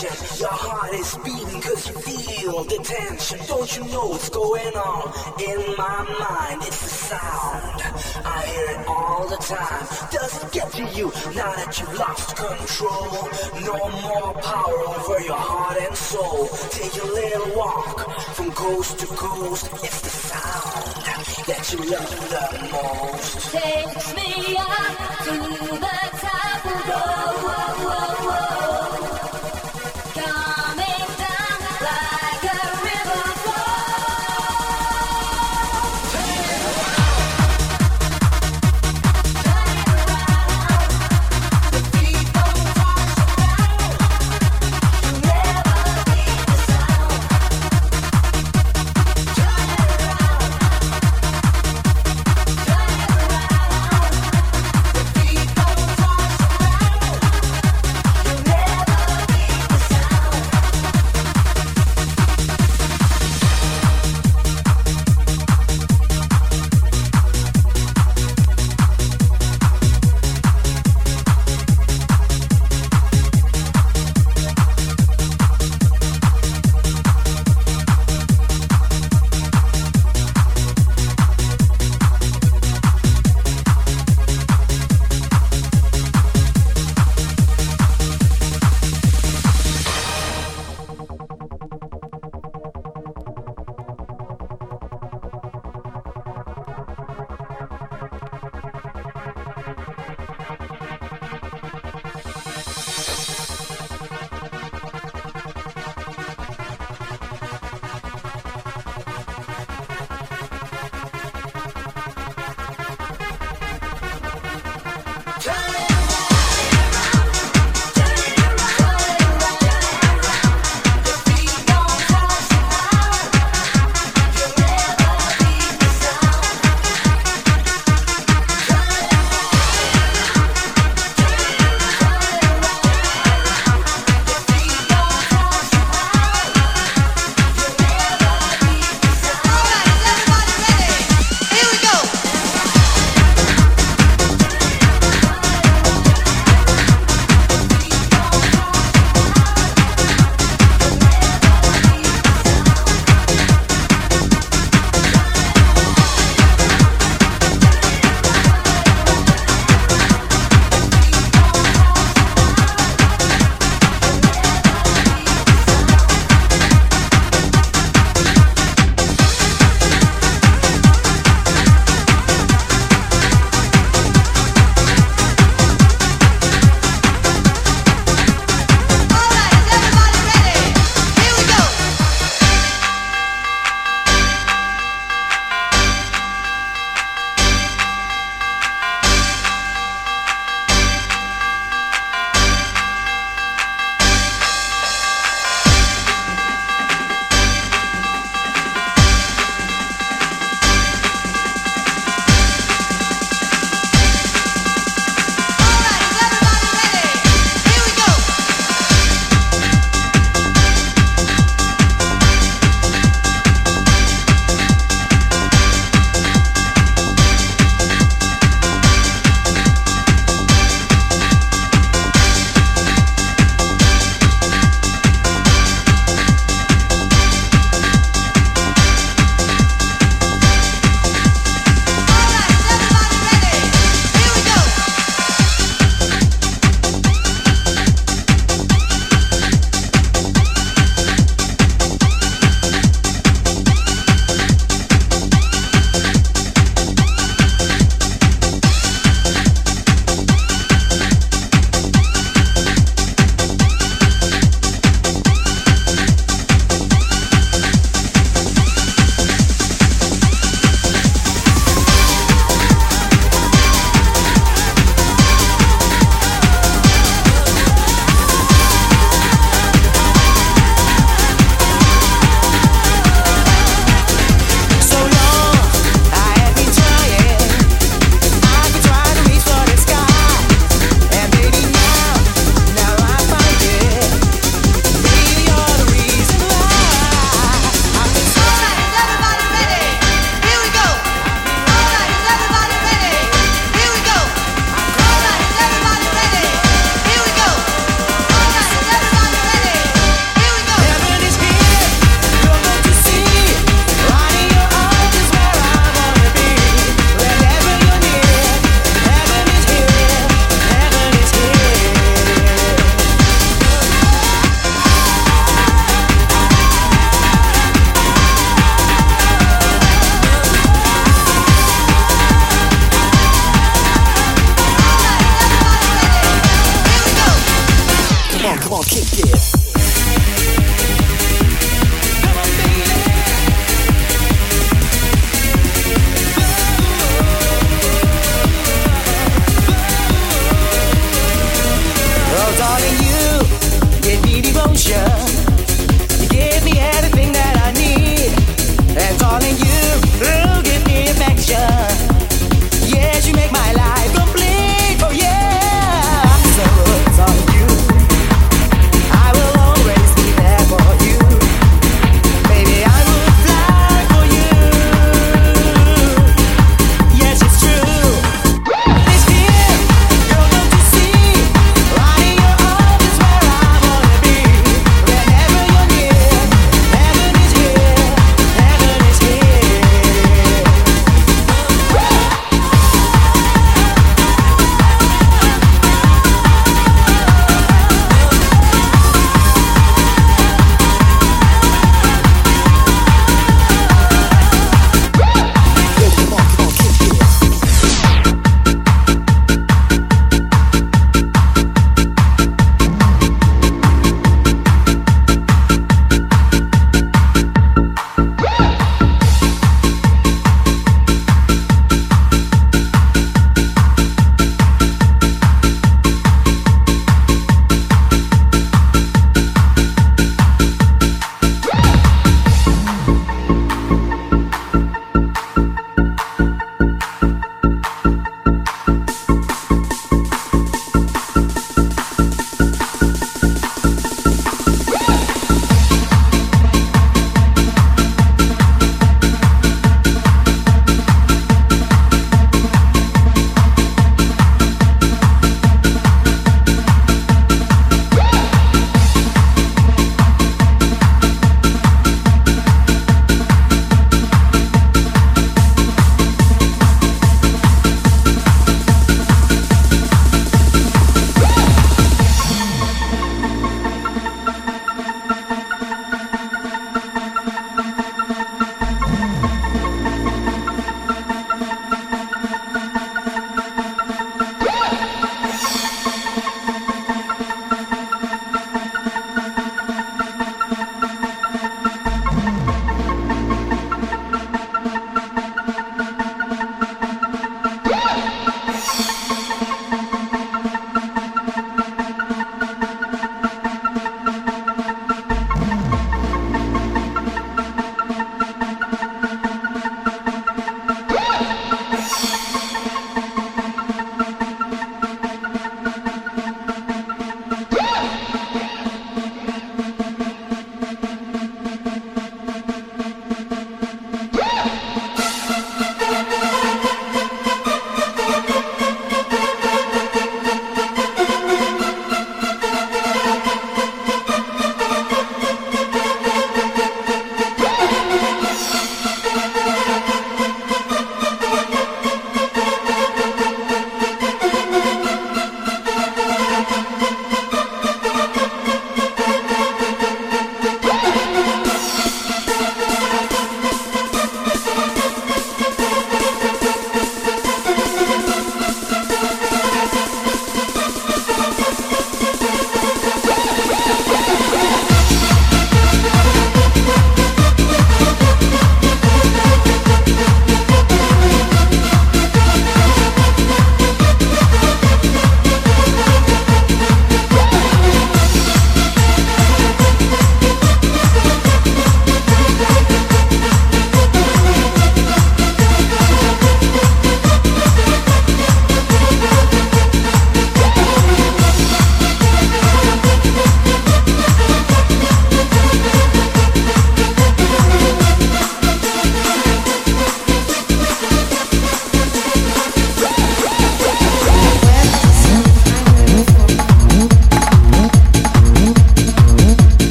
Your heart is beating cause you feel the tension. Don't you know what's going on in my mind? It's the sound. I hear it all the time. Does it get to you now that you've lost control? No more power over your heart and soul. Take a little walk from coast to coast. It's the sound that you love the most. Takes me up to the top. Whoa, whoa, whoa,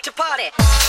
like to party.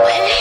away.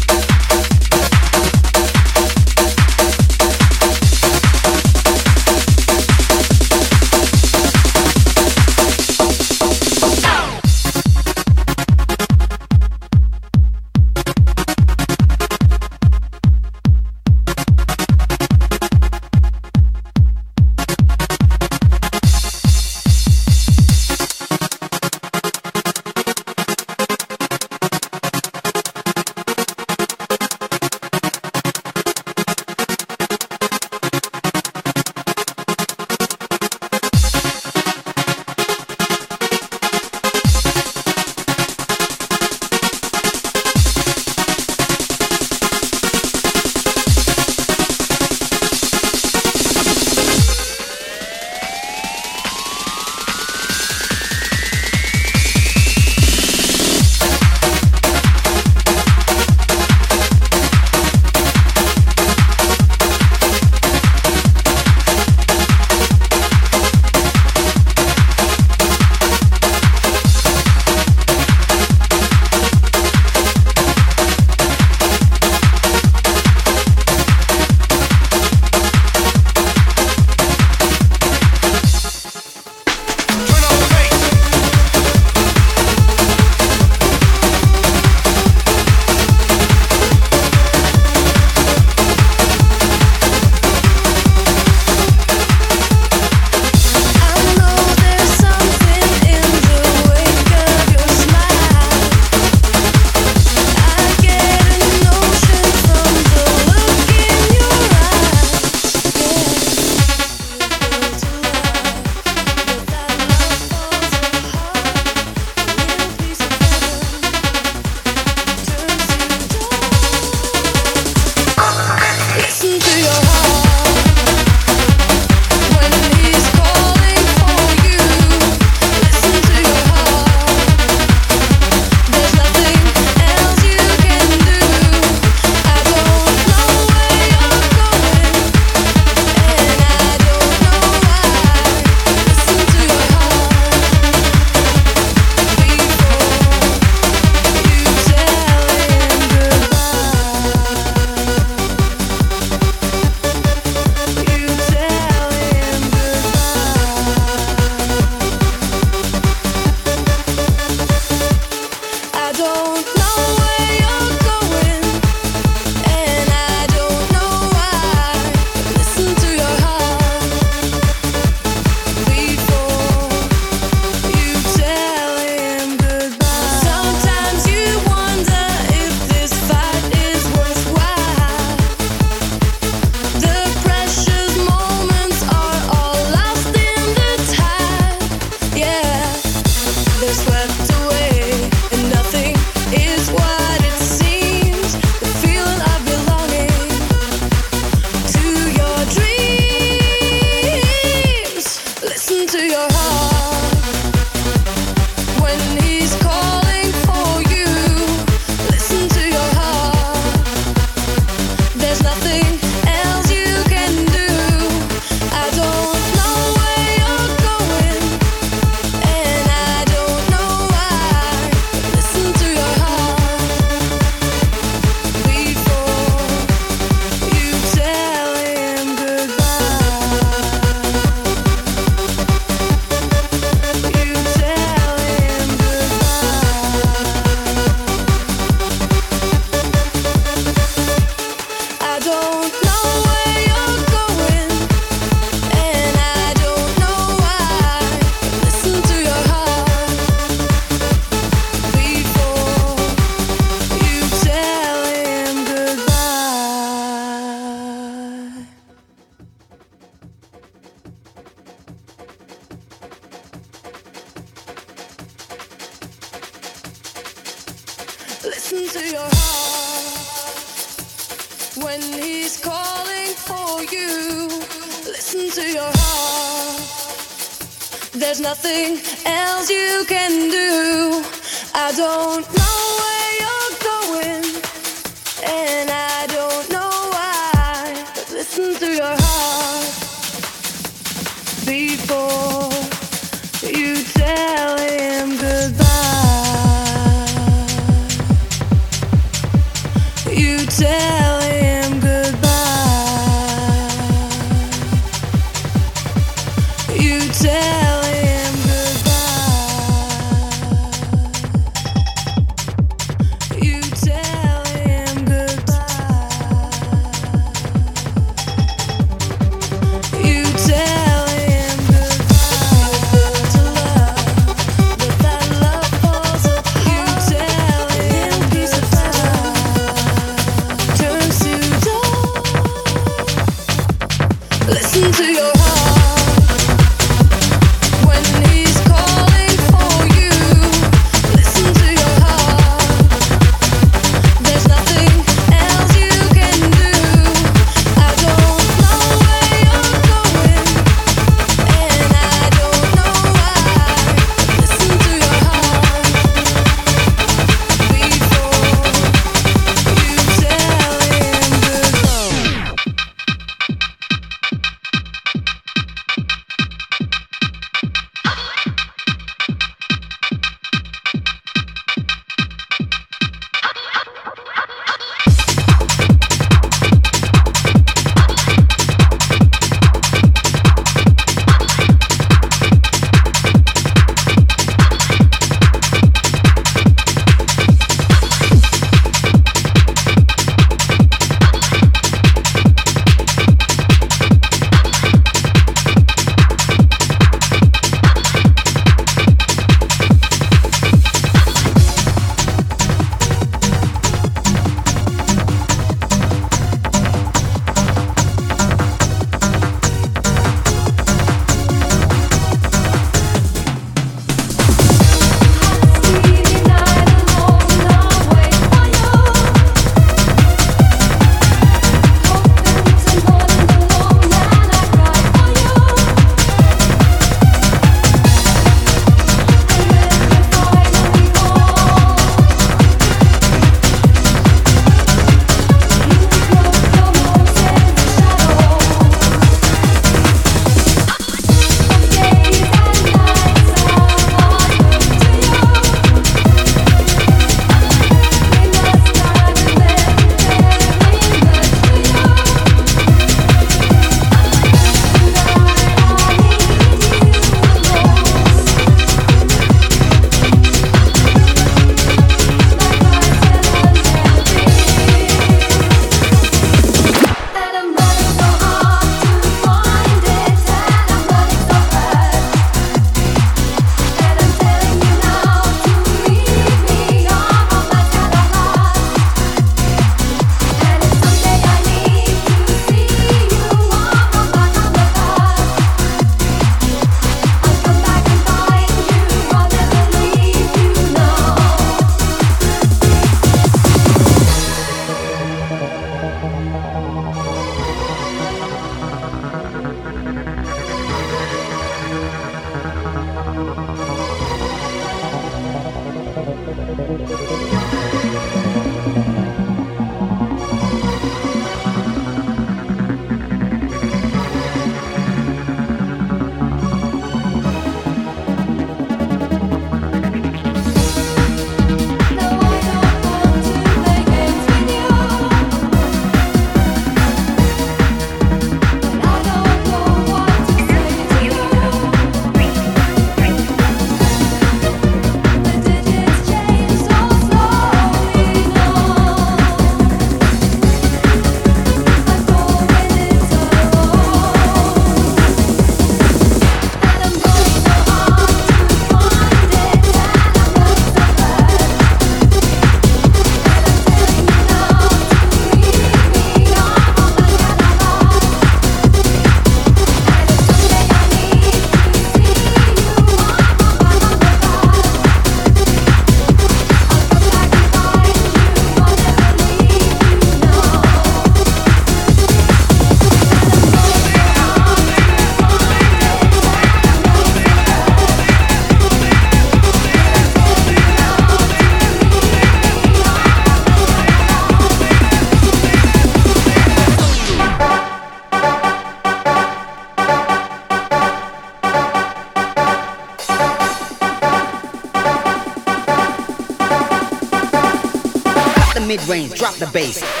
Drop the bass.